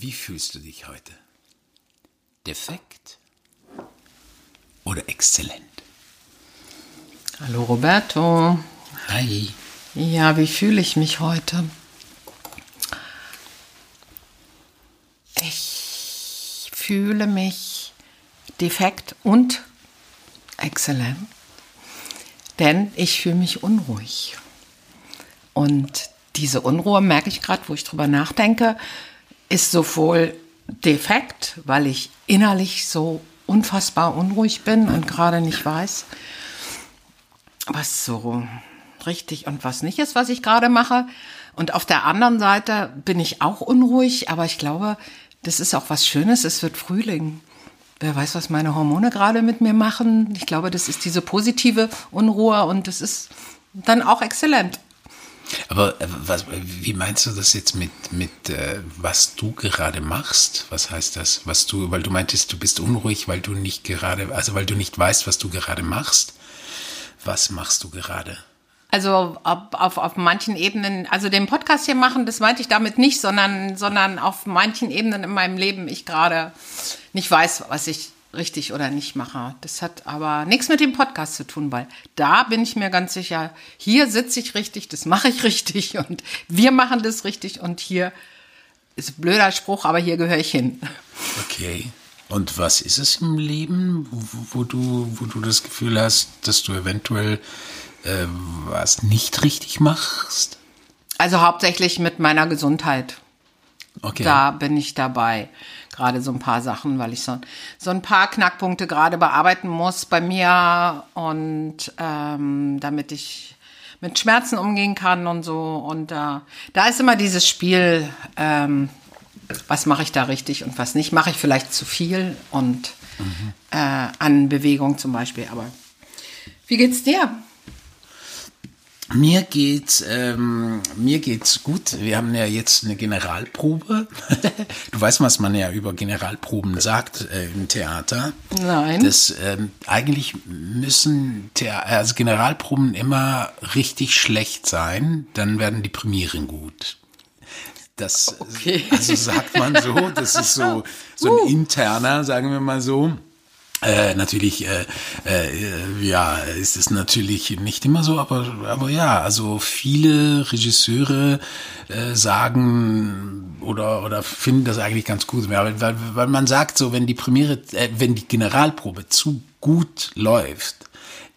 Wie fühlst du dich heute? Defekt oder exzellent? Hallo Roberto. Hi. Ja, wie fühle ich mich heute? Ich fühle mich defekt und exzellent, denn ich fühle mich unruhig. Und diese Unruhe merke ich gerade, wo ich drüber nachdenke, ist sowohl defekt, weil ich innerlich so unfassbar unruhig bin und gerade nicht weiß, was so richtig und was nicht ist, was ich gerade mache. Und auf der anderen Seite bin ich auch unruhig, aber ich glaube, das ist auch was Schönes. Es wird Frühling. Wer weiß, was meine Hormone gerade mit mir machen. Ich glaube, das ist diese positive Unruhe und das ist dann auch exzellent. Aber äh, was, wie meinst du das jetzt mit, mit äh, was du gerade machst? Was heißt das? Was du, weil du meintest, du bist unruhig, weil du nicht gerade, also weil du nicht weißt, was du gerade machst. Was machst du gerade? Also auf, auf, auf manchen Ebenen, also den Podcast hier machen, das meinte ich damit nicht, sondern, sondern auf manchen Ebenen in meinem Leben ich gerade nicht weiß, was ich richtig oder nicht mache. Das hat aber nichts mit dem Podcast zu tun, weil da bin ich mir ganz sicher, hier sitze ich richtig, das mache ich richtig und wir machen das richtig und hier ist ein blöder Spruch, aber hier gehöre ich hin. Okay. Und was ist es im Leben, wo, wo du, wo du das Gefühl hast, dass du eventuell äh, was nicht richtig machst? Also hauptsächlich mit meiner Gesundheit. Okay. Da bin ich dabei. Gerade so ein paar Sachen, weil ich so, so ein paar Knackpunkte gerade bearbeiten muss bei mir und ähm, damit ich mit Schmerzen umgehen kann und so. Und äh, da ist immer dieses Spiel, ähm, was mache ich da richtig und was nicht. Mache ich vielleicht zu viel und mhm. äh, an Bewegung zum Beispiel. Aber wie geht's dir? Mir geht's, ähm, mir geht's gut. Wir haben ja jetzt eine Generalprobe. du weißt, was man ja über Generalproben sagt äh, im Theater. Nein. Das ähm, eigentlich müssen Thea also Generalproben immer richtig schlecht sein, dann werden die Premieren gut. Das, okay. also sagt man so. Das ist so so ein uh. interner, sagen wir mal so. Äh, natürlich, äh, äh, ja, ist es natürlich nicht immer so, aber, aber ja, also viele Regisseure äh, sagen oder, oder finden das eigentlich ganz gut, weil, weil, weil man sagt so, wenn die Premiere, äh, wenn die Generalprobe zu gut läuft,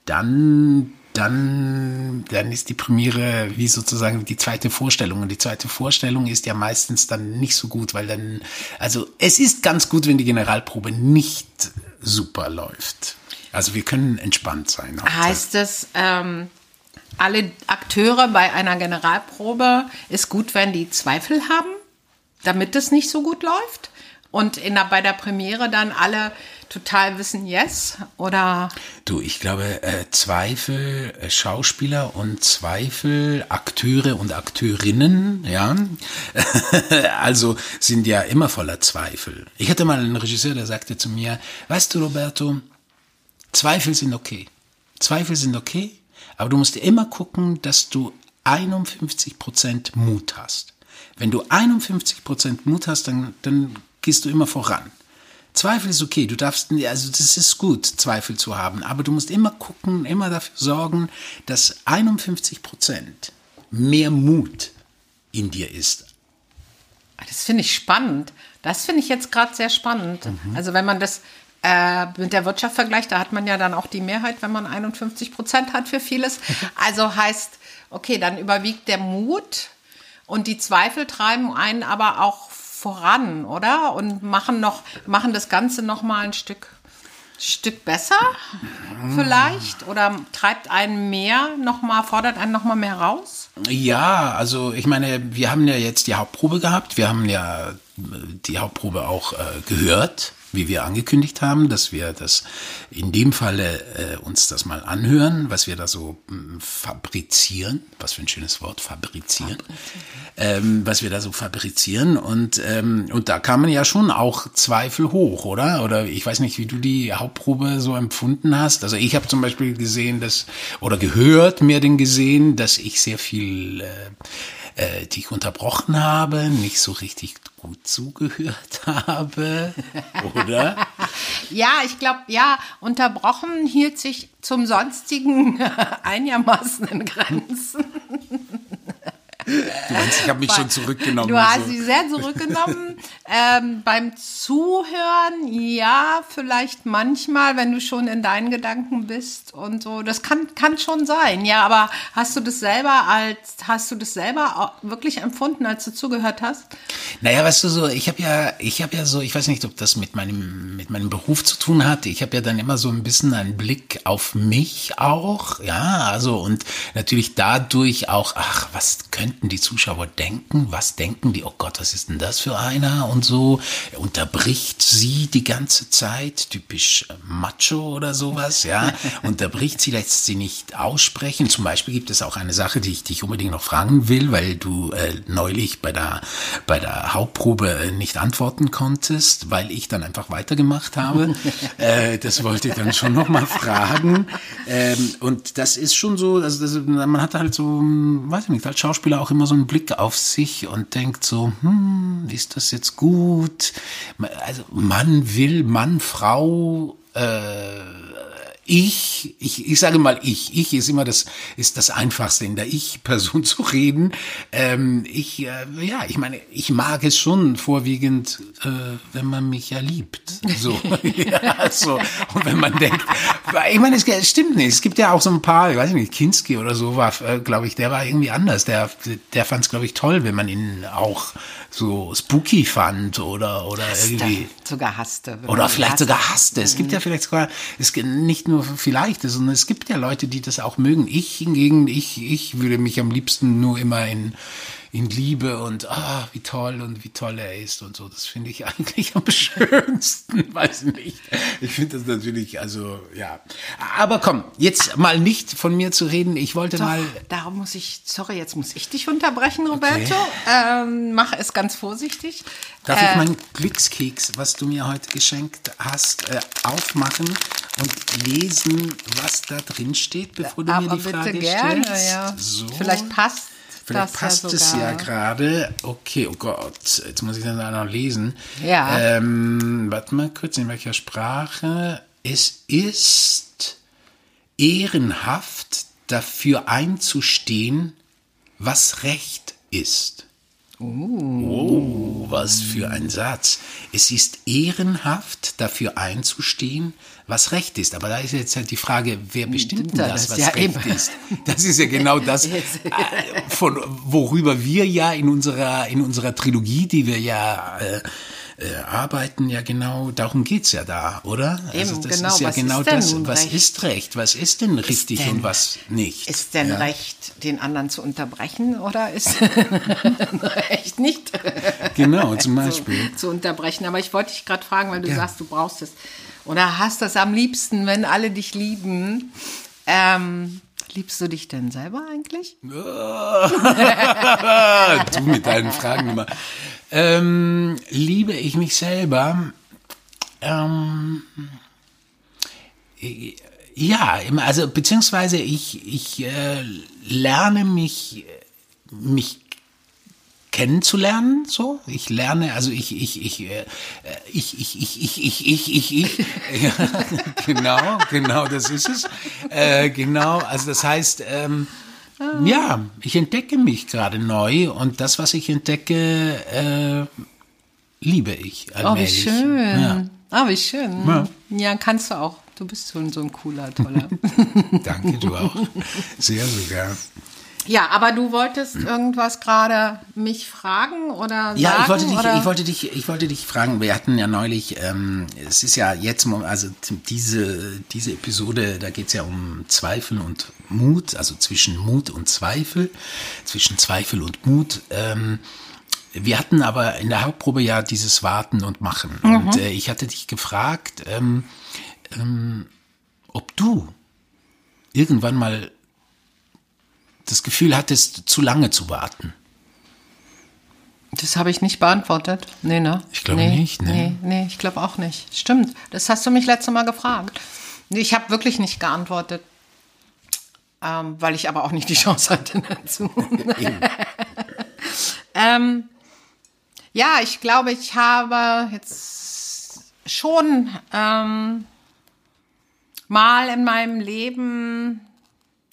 dann dann, dann ist die Premiere wie sozusagen die zweite Vorstellung. Und die zweite Vorstellung ist ja meistens dann nicht so gut, weil dann, also es ist ganz gut, wenn die Generalprobe nicht super läuft. Also wir können entspannt sein. Heißt es, ähm, alle Akteure bei einer Generalprobe ist gut, wenn die Zweifel haben, damit es nicht so gut läuft? Und in der, bei der Premiere dann alle total wissen Yes oder? Du, ich glaube, äh, Zweifel äh, Schauspieler und Zweifel Akteure und Akteurinnen, ja, also sind ja immer voller Zweifel. Ich hatte mal einen Regisseur, der sagte zu mir, weißt du, Roberto, Zweifel sind okay. Zweifel sind okay, aber du musst immer gucken, dass du 51 Prozent Mut hast. Wenn du 51 Prozent Mut hast, dann, dann gehst du immer voran. Zweifel ist okay, du darfst, also das ist gut, Zweifel zu haben, aber du musst immer gucken, immer dafür sorgen, dass 51 Prozent mehr Mut in dir ist. Das finde ich spannend. Das finde ich jetzt gerade sehr spannend. Mhm. Also wenn man das äh, mit der Wirtschaft vergleicht, da hat man ja dann auch die Mehrheit, wenn man 51 Prozent hat für vieles. Also heißt, okay, dann überwiegt der Mut und die Zweifel treiben einen aber auch voran, oder? Und machen noch, machen das Ganze noch mal ein Stück, Stück besser, vielleicht? Oder treibt einen mehr noch mal, fordert einen noch mal mehr raus? Ja, also ich meine, wir haben ja jetzt die Hauptprobe gehabt. Wir haben ja die Hauptprobe auch äh, gehört wie wir angekündigt haben, dass wir das in dem Falle äh, uns das mal anhören, was wir da so mh, fabrizieren, was für ein schönes Wort, fabrizieren, ähm, was wir da so fabrizieren und ähm, und da kamen ja schon auch Zweifel hoch, oder? Oder ich weiß nicht, wie du die Hauptprobe so empfunden hast. Also ich habe zum Beispiel gesehen, dass oder gehört, mehr denn gesehen, dass ich sehr viel äh, äh, dich unterbrochen habe, nicht so richtig gut zugehört habe, oder? ja, ich glaube, ja, unterbrochen hielt sich zum sonstigen einigermaßen in Grenzen. Du meinst, ich habe mich schon zurückgenommen. Du hast sie sehr zurückgenommen. Ähm, beim Zuhören, ja, vielleicht manchmal, wenn du schon in deinen Gedanken bist und so. Das kann, kann schon sein, ja. Aber hast du das selber als, hast du das selber wirklich empfunden, als du zugehört hast? Naja, weißt du so, ich habe ja, ich habe ja so, ich weiß nicht, ob das mit meinem, mit meinem Beruf zu tun hat. Ich habe ja dann immer so ein bisschen einen Blick auf mich auch, ja, also und natürlich dadurch auch, ach, was könnte könnten die Zuschauer denken? Was denken die? Oh Gott, was ist denn das für einer? Und so. Er unterbricht sie die ganze Zeit, typisch äh, Macho oder sowas, ja. unterbricht sie, lässt sie nicht aussprechen. Zum Beispiel gibt es auch eine Sache, die ich dich unbedingt noch fragen will, weil du äh, neulich bei der, bei der Hauptprobe äh, nicht antworten konntest, weil ich dann einfach weitergemacht habe. äh, das wollte ich dann schon nochmal fragen. Ähm, und das ist schon so, also das, man hat halt so, hm, weiß ich nicht, als Schauspieler auch immer so einen Blick auf sich und denkt so, hm, ist das jetzt gut? Also Mann will, Mann, Frau, äh, ich, ich, ich sage mal ich, ich ist immer das, ist das Einfachste in der Ich-Person zu reden. Ähm, ich, äh, ja, ich meine, ich mag es schon vorwiegend, äh, wenn man mich ja liebt. So, ja, so. Und wenn man denkt, ich meine, es stimmt nicht. Es gibt ja auch so ein paar, ich weiß nicht, Kinski oder so war, äh, glaube ich, der war irgendwie anders. Der, der fand es, glaube ich, toll, wenn man ihn auch so spooky fand oder, oder hasste, irgendwie. Sogar hasste. Oder vielleicht hasste. sogar hasste. Es gibt ja vielleicht sogar, es gibt nicht nur vielleicht, sondern es gibt ja Leute, die das auch mögen. Ich hingegen, ich, ich würde mich am liebsten nur immer in, in Liebe und ah, wie toll und wie toll er ist und so. Das finde ich eigentlich am schönsten, weiß nicht. Ich finde das natürlich, also ja. Aber komm, jetzt mal nicht von mir zu reden. Ich wollte Doch, mal. Darum muss ich, sorry, jetzt muss ich dich unterbrechen, Roberto. Okay. Ähm, mach es ganz vorsichtig. Darf äh, ich meinen Glückskeks, was du mir heute geschenkt hast, äh, aufmachen und lesen, was da drin steht, bevor du Aber mir die Frage gerne, stellst? Ja. So. Vielleicht passt Vielleicht passt ja es ja gerade. Okay, oh Gott, jetzt muss ich dann noch lesen. Ja. Ähm, warte mal kurz, in welcher Sprache? Es ist ehrenhaft, dafür einzustehen, was Recht ist. Oh, was für ein Satz. Es ist ehrenhaft, dafür einzustehen, was Recht ist. Aber da ist jetzt halt die Frage, wer bestimmt denn das, was ja Recht eben. ist? Das ist ja genau das, äh, von, worüber wir ja in unserer, in unserer Trilogie, die wir ja äh, äh, arbeiten, ja genau, darum geht's ja da, oder? Also Eben, also das genau, ist ja was genau ist das. Was Recht? ist Recht? Was ist denn richtig denn- und was nicht? Ist denn ja. Recht, den anderen zu unterbrechen oder ist Recht nicht Genau, zum Beispiel. zu unterbrechen? Aber ich wollte dich gerade fragen, weil du Ja. sagst, du brauchst es oder hast das am liebsten, wenn alle dich lieben. Ähm, liebst du dich denn selber eigentlich? du mit deinen Fragen immer. Ähm, liebe ich mich selber? Ähm, ja, also beziehungsweise ich, ich äh, lerne mich, mich kennenzulernen, so. Ich lerne, also ich, ich, ich, äh, ich, ich, ich, ich, ich, ich, ich, ich. Ja, genau, genau, das ist es. Äh, genau, also das heißt, ähm, ja, ich entdecke mich gerade neu und das, was ich entdecke, äh, liebe ich Oh, wie allmählich. schön. Ja. Oh, wie schön. Ja. Ja. kannst du auch. Du bist schon so ein cooler, toller. Danke, du auch. Sehr sogar. Ja, aber du wolltest irgendwas gerade mich fragen oder Ja, sagen? ich wollte dich, oder? ich wollte dich, ich wollte dich fragen. Wir hatten ja neulich, ähm, es ist ja jetzt, also diese diese Episode, da geht es ja um Zweifel und Mut, also zwischen Mut und Zweifel, zwischen Zweifel und Mut. Ähm, wir hatten aber in der Hauptprobe ja dieses Warten und Machen. Und äh, ich hatte dich gefragt, ähm, ähm, ob du irgendwann mal das Gefühl hattest, zu lange zu warten. Das habe ich nicht beantwortet. Nee, ne? Ich glaube nee, nicht, ne? Nee, nee, ich glaube auch nicht. Stimmt. Das hast du mich letztes Mal gefragt. Ich habe wirklich nicht geantwortet. Ähm, weil ich aber auch nicht die Chance hatte dazu. Ähm, ja, ich glaube, ich habe jetzt schon ähm, mal in meinem Leben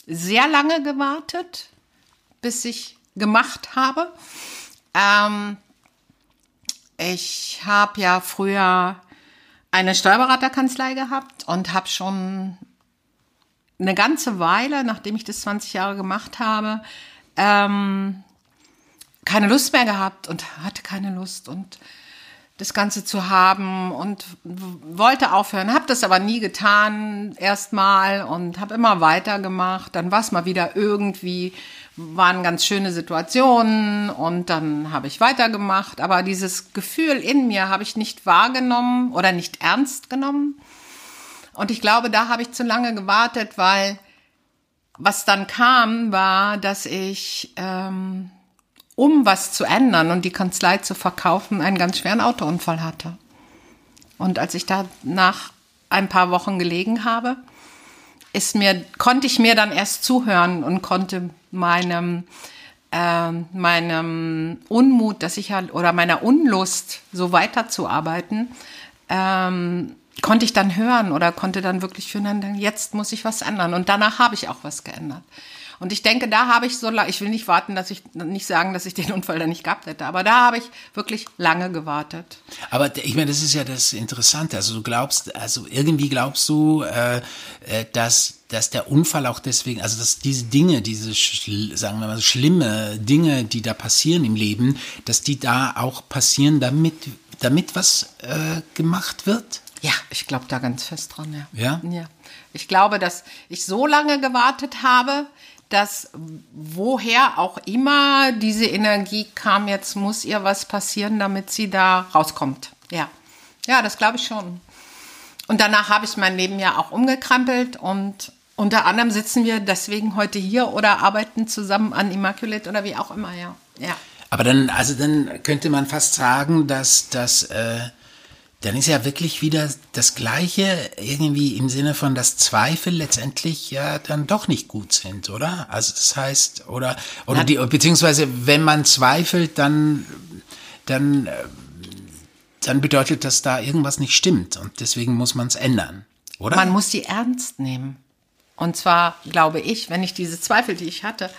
sehr lange gewartet, bis ich gemacht habe. Ähm, ich habe ja früher eine Steuerberaterkanzlei gehabt und habe schon eine ganze Weile, nachdem ich das 20 Jahre gemacht habe, ähm, keine Lust mehr gehabt und hatte keine Lust und das Ganze zu haben und wollte aufhören, habe das aber nie getan erstmal und habe immer weitergemacht. Dann war es mal wieder irgendwie, waren ganz schöne Situationen und dann habe ich weitergemacht. Aber dieses Gefühl in mir habe ich nicht wahrgenommen oder nicht ernst genommen. Und ich glaube, da habe ich zu lange gewartet, weil was dann kam, war, dass ich ähm, um was zu ändern und die Kanzlei zu verkaufen, einen ganz schweren Autounfall hatte. Und als ich da nach ein paar Wochen gelegen habe, ist mir, konnte ich mir dann erst zuhören und konnte meinem, äh, meinem Unmut, dass ich halt, oder meiner Unlust, so weiterzuarbeiten, ähm, konnte ich dann hören oder konnte dann wirklich fühlen, jetzt muss ich was ändern. Und danach habe ich auch was geändert. Und ich denke, da habe ich so lange, ich will nicht warten, dass ich nicht sagen, dass ich den Unfall dann nicht gehabt hätte, aber da habe ich wirklich lange gewartet. Aber ich meine, das ist ja das Interessante. Also du glaubst, also irgendwie glaubst du, äh, äh dass dass der Unfall auch deswegen, also dass diese Dinge, diese sagen wir mal schlimme Dinge, die da passieren im Leben, dass die da auch passieren, damit damit was äh, gemacht wird? Ja, ich glaube da ganz fest dran, ja. Ja? Ja. Ich glaube, dass ich so lange gewartet habe, dass woher auch immer diese Energie kam, jetzt muss ihr was passieren, damit sie da rauskommt. Ja, ja, das glaube ich schon. Und danach habe ich mein Leben ja auch umgekrempelt und unter anderem sitzen wir deswegen heute hier oder arbeiten zusammen an Immaculate oder wie auch immer, ja. ja. Aber dann, also dann könnte man fast sagen, dass das äh, dann ist ja wirklich wieder das Gleiche irgendwie im Sinne von, dass Zweifel letztendlich ja dann doch nicht gut sind, oder? Also das heißt, oder, oder die, beziehungsweise wenn man zweifelt, dann, dann, äh, dann bedeutet das da irgendwas nicht stimmt und deswegen muss man es ändern, oder? Man muss sie ernst nehmen. Und zwar glaube ich, wenn ich diese Zweifel, die ich hatte,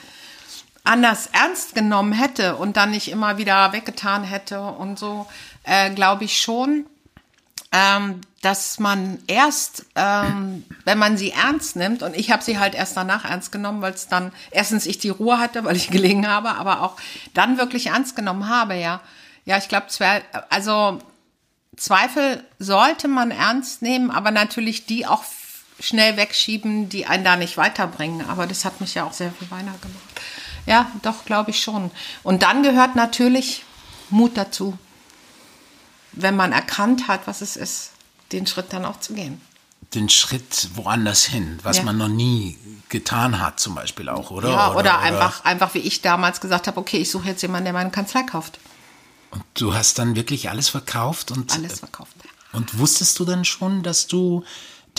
anders ernst genommen hätte und dann nicht immer wieder weggetan hätte und so, äh, glaube ich schon, ähm, dass man erst, ähm, wenn man sie ernst nimmt, und ich habe sie halt erst danach ernst genommen, weil es dann erstens ich die Ruhe hatte, weil ich gelegen habe, aber auch dann wirklich ernst genommen habe, ja. Ja, ich glaube, also Zweifel sollte man ernst nehmen, aber natürlich die auch schnell wegschieben, die einen da nicht weiterbringen. Aber das hat mich ja auch sehr viel weiter gemacht. Ja, doch, glaube ich schon. Und dann gehört natürlich Mut dazu wenn man erkannt hat, was es ist, den Schritt dann auch zu gehen. Den Schritt woanders hin, was ja. man noch nie getan hat, zum Beispiel auch, oder? Ja, oder, oder, einfach, einfach wie ich damals gesagt habe, okay, ich suche jetzt jemanden, der meine Kanzlei kauft. Und du hast dann wirklich alles verkauft und alles verkauft. Und wusstest du dann schon, dass du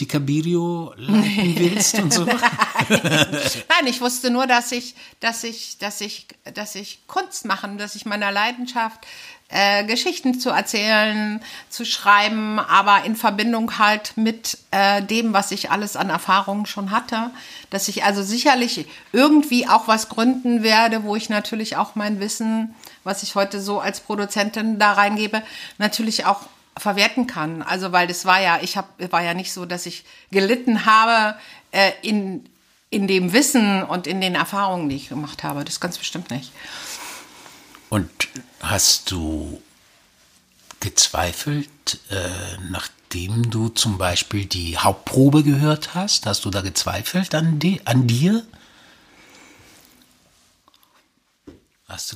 die Cabirio leiten willst und so? Nein, ich wusste nur, dass ich, dass ich, dass ich, dass ich Kunst machen, dass ich meiner Leidenschaft äh, Geschichten zu erzählen, zu schreiben, aber in Verbindung halt mit äh, dem, was ich alles an Erfahrungen schon hatte. Dass ich also sicherlich irgendwie auch was gründen werde, wo ich natürlich auch mein Wissen, was ich heute so als Produzentin da reingebe, natürlich auch verwerten kann. Also weil das war ja, ich hab, war ja nicht so, dass ich gelitten habe äh, in, in dem Wissen und in den Erfahrungen, die ich gemacht habe. Das ganz bestimmt nicht. Und hast du gezweifelt, äh, nachdem du zum Beispiel die Hauptprobe gehört hast? Hast du da gezweifelt an, die, an dir?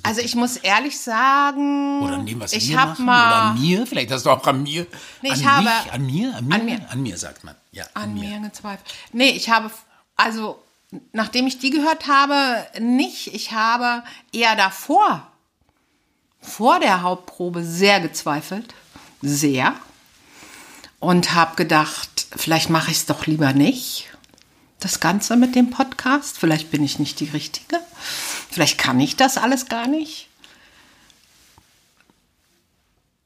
Also ich muss ehrlich sagen, oder an dem, was ich wir machen, mal, oder an mir, vielleicht hast du auch an mir, nee, an ich mich, habe, an mir, an mir, an mir, an mir sagt man, ja, an, an mir. mir gezweifelt. Nee, ich habe, also nachdem ich die gehört habe, nicht. Ich habe eher davor vor der Hauptprobe sehr gezweifelt, sehr. Und habe gedacht, vielleicht mache ich es doch lieber nicht, das Ganze mit dem Podcast. Vielleicht bin ich nicht die Richtige. Vielleicht kann ich das alles gar nicht.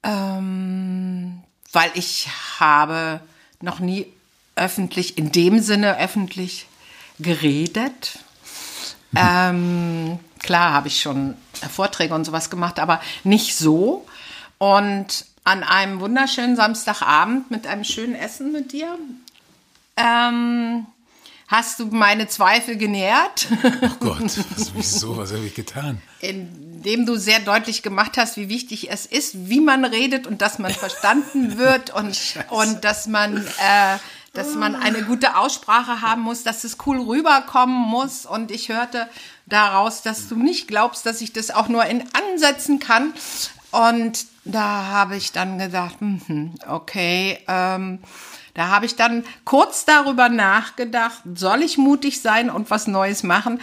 Ähm, weil ich habe noch nie öffentlich, in dem Sinne öffentlich geredet. Mhm. Ähm, klar habe ich schon Vorträge und sowas gemacht, aber nicht so. Und an einem wunderschönen Samstagabend mit einem schönen Essen mit dir ähm, hast du meine Zweifel genährt. Oh Gott, was, wieso? Was habe ich getan? Indem du sehr deutlich gemacht hast, wie wichtig es ist, wie man redet und dass man verstanden wird und, und dass man... Äh, dass man eine gute Aussprache haben muss, dass es cool rüberkommen muss. Und ich hörte daraus, dass du nicht glaubst, dass ich das auch nur in Ansätzen kann. Und da habe ich dann gedacht, hm, okay, ähm, da habe ich dann kurz darüber nachgedacht, soll ich mutig sein und was Neues machen?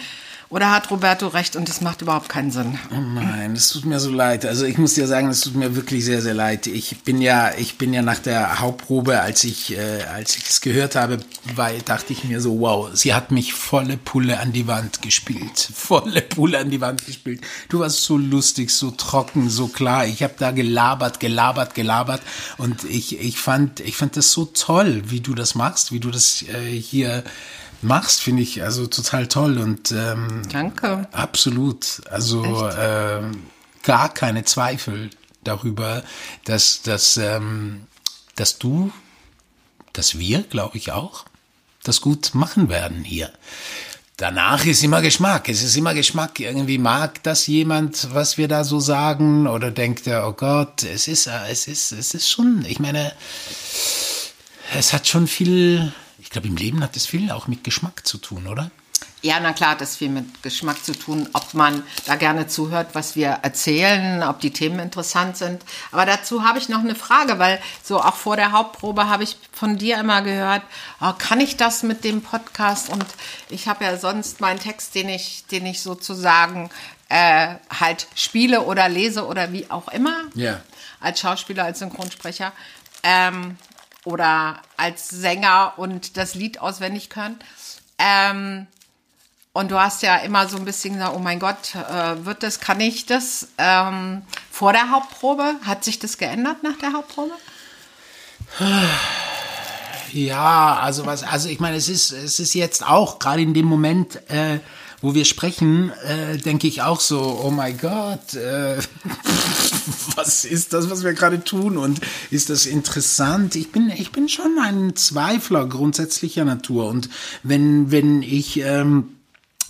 Oder hat Roberto recht und es macht überhaupt keinen Sinn? Oh nein, das tut mir so leid. Also ich muss dir sagen, das tut mir wirklich sehr, sehr leid. Ich bin ja, ich bin ja nach der Hauptprobe, als ich, äh, als ich es gehört habe, weil, dachte ich mir so, wow, sie hat mich volle Pulle an die Wand gespielt. Volle Pulle an die Wand gespielt. Du warst so lustig, so trocken, so klar. Ich habe da gelabert, gelabert, gelabert. Und ich, ich fand, ich fand das so toll, wie du das machst, wie du das äh, hier machst, finde ich also total toll und ähm, danke. Absolut. Also ähm, gar keine Zweifel darüber, dass, dass, ähm, dass du, dass wir, glaube ich auch, das gut machen werden hier. Danach ist immer Geschmack. Es ist immer Geschmack. Irgendwie mag das jemand, was wir da so sagen, oder denkt er, oh Gott, es ist, es ist, es ist schon, ich meine, es hat schon viel ich glaube, im Leben hat das viel auch mit Geschmack zu tun, oder? Ja, na klar, hat das viel mit Geschmack zu tun, ob man da gerne zuhört, was wir erzählen, ob die Themen interessant sind. Aber dazu habe ich noch eine Frage, weil so auch vor der Hauptprobe habe ich von dir immer gehört, oh, kann ich das mit dem Podcast? Und ich habe ja sonst meinen Text, den ich, den ich sozusagen äh, halt spiele oder lese oder wie auch immer, yeah. als Schauspieler, als Synchronsprecher. Ähm, oder als Sänger und das Lied auswendig können. Ähm, und du hast ja immer so ein bisschen gesagt, oh mein Gott, äh, wird das, kann ich das? Ähm, vor der Hauptprobe, hat sich das geändert nach der Hauptprobe? Ja, also was, also ich meine, es ist, es ist jetzt auch gerade in dem Moment, äh, wo wir sprechen, äh, denke ich auch so, oh mein Gott, äh, was ist das, was wir gerade tun und ist das interessant? Ich bin, ich bin schon ein Zweifler grundsätzlicher Natur und wenn, wenn ich, ähm,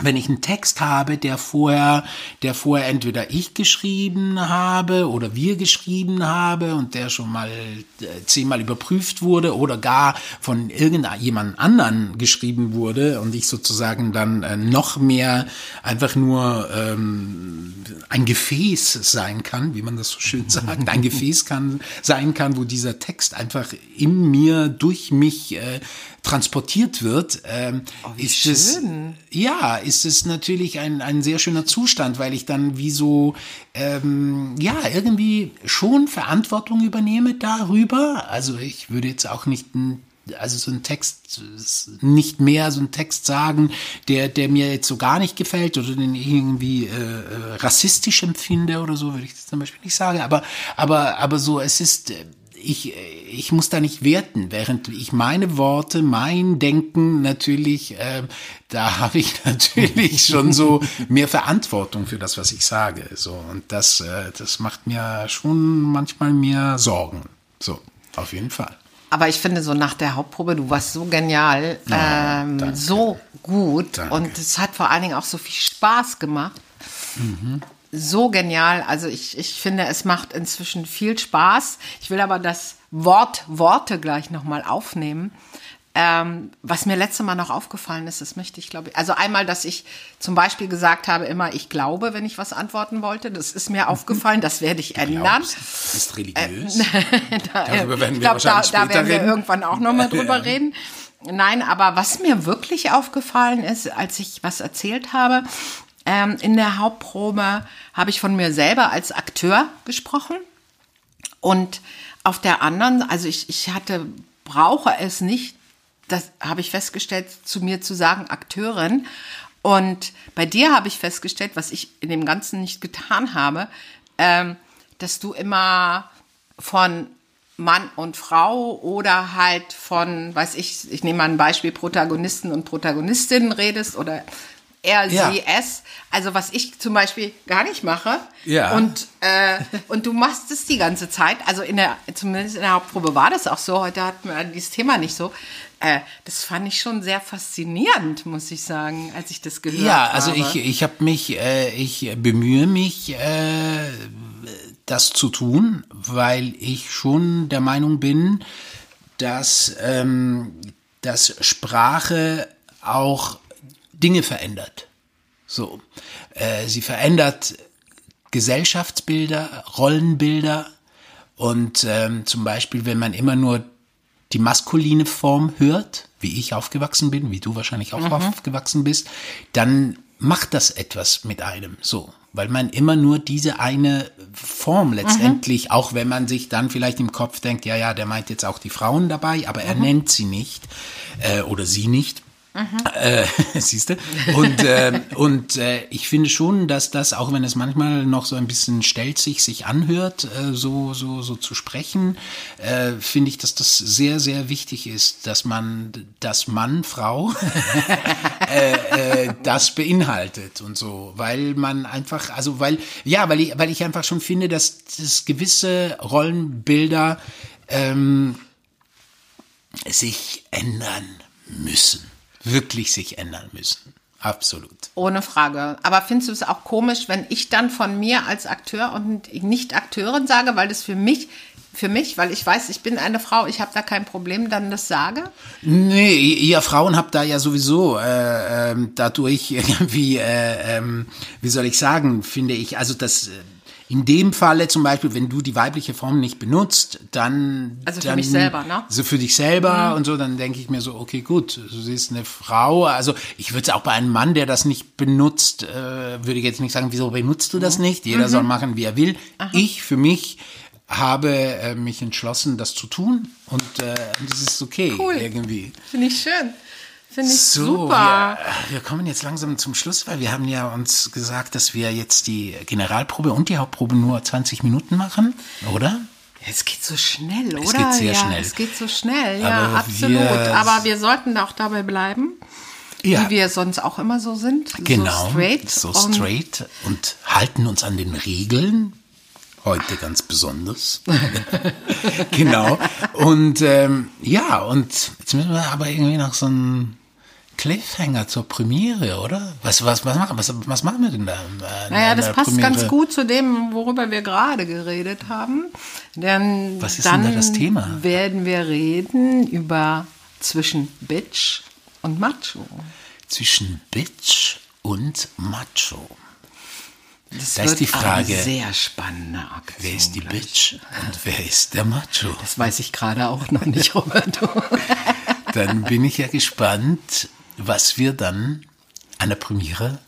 wenn ich einen Text habe, der vorher, der vorher entweder ich geschrieben habe oder wir geschrieben habe und der schon mal äh, zehnmal überprüft wurde oder gar von irgendjemand anderen geschrieben wurde und ich sozusagen dann äh, noch mehr einfach nur ähm, ein Gefäß sein kann, wie man das so schön sagt, ein Gefäß kann sein kann, wo dieser Text einfach in mir durch mich äh, transportiert wird, ähm, oh, ist schön. es ja ist es natürlich ein, ein sehr schöner Zustand, weil ich dann wie so ähm, ja irgendwie schon Verantwortung übernehme darüber. Also ich würde jetzt auch nicht also so ein Text nicht mehr so ein Text sagen, der der mir jetzt so gar nicht gefällt oder den ich irgendwie äh, äh rassistisch empfinde oder so würde ich das zum Beispiel nicht sagen. Aber aber aber so es ist ich, ich muss da nicht werten, während ich meine Worte, mein Denken natürlich, äh, da habe ich natürlich schon so mehr Verantwortung für das, was ich sage. So und das, äh, das macht mir schon manchmal mehr Sorgen. So auf jeden Fall. Aber ich finde so nach der Hauptprobe, du warst so genial, oh, ähm, so gut danke. und es hat vor allen Dingen auch so viel Spaß gemacht. Mhm so genial. Also ich, ich finde, es macht inzwischen viel Spaß. Ich will aber das Wort Worte gleich nochmal aufnehmen. Ähm, was mir letzte Mal noch aufgefallen ist, das möchte ich, glaube ich. Also einmal, dass ich zum Beispiel gesagt habe, immer ich glaube, wenn ich was antworten wollte. Das ist mir aufgefallen, das werde ich ändern. Das ist religiös. Äh, da, Darüber werden wir ich glaube, da, da werden wir irgendwann auch nochmal drüber reden. Nein, aber was mir wirklich aufgefallen ist, als ich was erzählt habe, ähm, in der Hauptprobe habe ich von mir selber als Akteur gesprochen. Und auf der anderen, also ich, ich hatte, brauche es nicht, das habe ich festgestellt, zu mir zu sagen, Akteurin. Und bei dir habe ich festgestellt, was ich in dem Ganzen nicht getan habe, ähm, dass du immer von Mann und Frau oder halt von, weiß ich, ich nehme mal ein Beispiel, Protagonisten und Protagonistinnen redest oder er, Ja. sie, es. Also was ich zum Beispiel gar nicht mache. Ja. Und, äh, und du machst es die ganze Zeit. Also in der, zumindest in der Hauptprobe war das auch so. Heute hatten wir dieses Thema nicht so. Äh, das fand ich schon sehr faszinierend, muss ich sagen, als ich das gehört Ja, habe. also ich, ich habe mich, äh, ich bemühe mich, äh, das zu tun, weil ich schon der Meinung bin, dass, ähm, dass Sprache auch Dinge verändert. So, äh, sie verändert Gesellschaftsbilder, Rollenbilder und ähm, zum Beispiel, wenn man immer nur die maskuline Form hört, wie ich aufgewachsen bin, wie du wahrscheinlich auch aufgewachsen bist, dann macht das etwas mit einem so, weil man immer nur diese eine Form letztendlich, auch wenn man sich dann vielleicht im Kopf denkt, ja, ja, der meint jetzt auch die Frauen dabei, aber er nennt sie nicht äh, oder sie nicht. Äh, siehst du? Und, äh, und äh, ich finde schon, dass das, auch wenn es manchmal noch so ein bisschen stelzig sich anhört, äh, so, so, so zu sprechen, äh, finde ich, dass das sehr, sehr wichtig ist, dass man, dass Mann, Frau äh, das beinhaltet und so, weil man einfach, also weil, ja, weil ich, weil ich einfach schon finde, dass, dass gewisse Rollenbilder ähm, sich ändern müssen. Wirklich sich ändern müssen. Absolut. Ohne Frage. Aber findest du es auch komisch, wenn ich dann von mir als Akteur und nicht Akteurin sage, weil das für mich, für mich, weil ich weiß, ich bin eine Frau, ich habe da kein Problem, dann das sage? Nee, ihr Frauen habt da ja sowieso äh, ähm, dadurch irgendwie, äh, ähm, wie soll ich sagen, finde ich, also das äh, in dem Falle zum Beispiel, wenn du die weibliche Form nicht benutzt, dann Also für dann, mich selber, ne? So für dich selber und so, dann denke ich mir so, okay, gut, du siehst eine Frau, also ich würde es auch bei einem Mann, der das nicht benutzt, äh, würde ich jetzt nicht sagen, wieso benutzt du Mhm. das nicht? Jeder soll machen, wie er will. Ich für mich habe äh, mich entschlossen, das zu tun und äh, das ist okay Cool. irgendwie. Finde ich schön. Finde ich So, super. Wir, wir kommen jetzt langsam zum Schluss, weil wir haben ja uns gesagt, dass wir jetzt die Generalprobe und die Hauptprobe nur 20 Minuten machen, oder? Es geht so schnell, oder? Es geht sehr ja, schnell. Es geht so schnell, ja, Aber absolut. wir- Aber wir sollten auch dabei bleiben, Ja. wie wir sonst auch immer so sind. Genau. So straight. So und straight und halten uns an den Regeln. Heute ganz besonders. genau. Und ähm, ja, und jetzt müssen wir aber irgendwie noch so einen Cliffhanger zur Premiere, oder? Was, was, was, machen, was, was machen wir denn da? äh, Naja, an das passt Premiere? ganz gut zu dem, worüber wir gerade geredet haben. Denn Was ist denn dann da das Thema? werden wir reden über zwischen Bitch und Macho. Zwischen Bitch und Macho. Das Da ist die Frage, eine sehr spannende Aktion. Wer ist die gleich. Bitch und wer ist der Macho? Das weiß ich gerade auch noch nicht, Roberto. Dann bin ich ja gespannt, was wir dann an der Premiere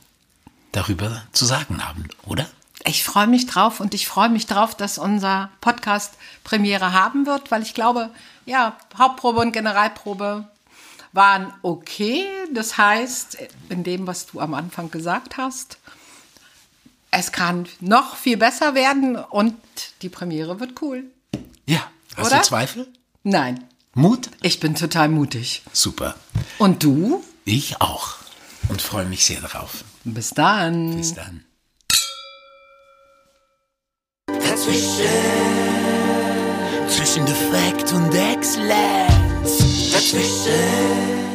darüber zu sagen haben, oder? Ich freue mich drauf und ich freue mich drauf, dass unser Podcast Premiere haben wird, weil ich glaube, ja, Hauptprobe und Generalprobe waren okay. Das heißt, in dem, was du am Anfang gesagt hast, es kann noch viel besser werden und die Premiere wird cool. Ja. Hast Oder? du Zweifel? Nein, Mut? ich bin total mutig. Super. Und du? Ich auch. Und freue mich sehr drauf. Bis dann. Bis dann. Dazwischen. Zwischen Defekt und Exzellenz. Dazwischen.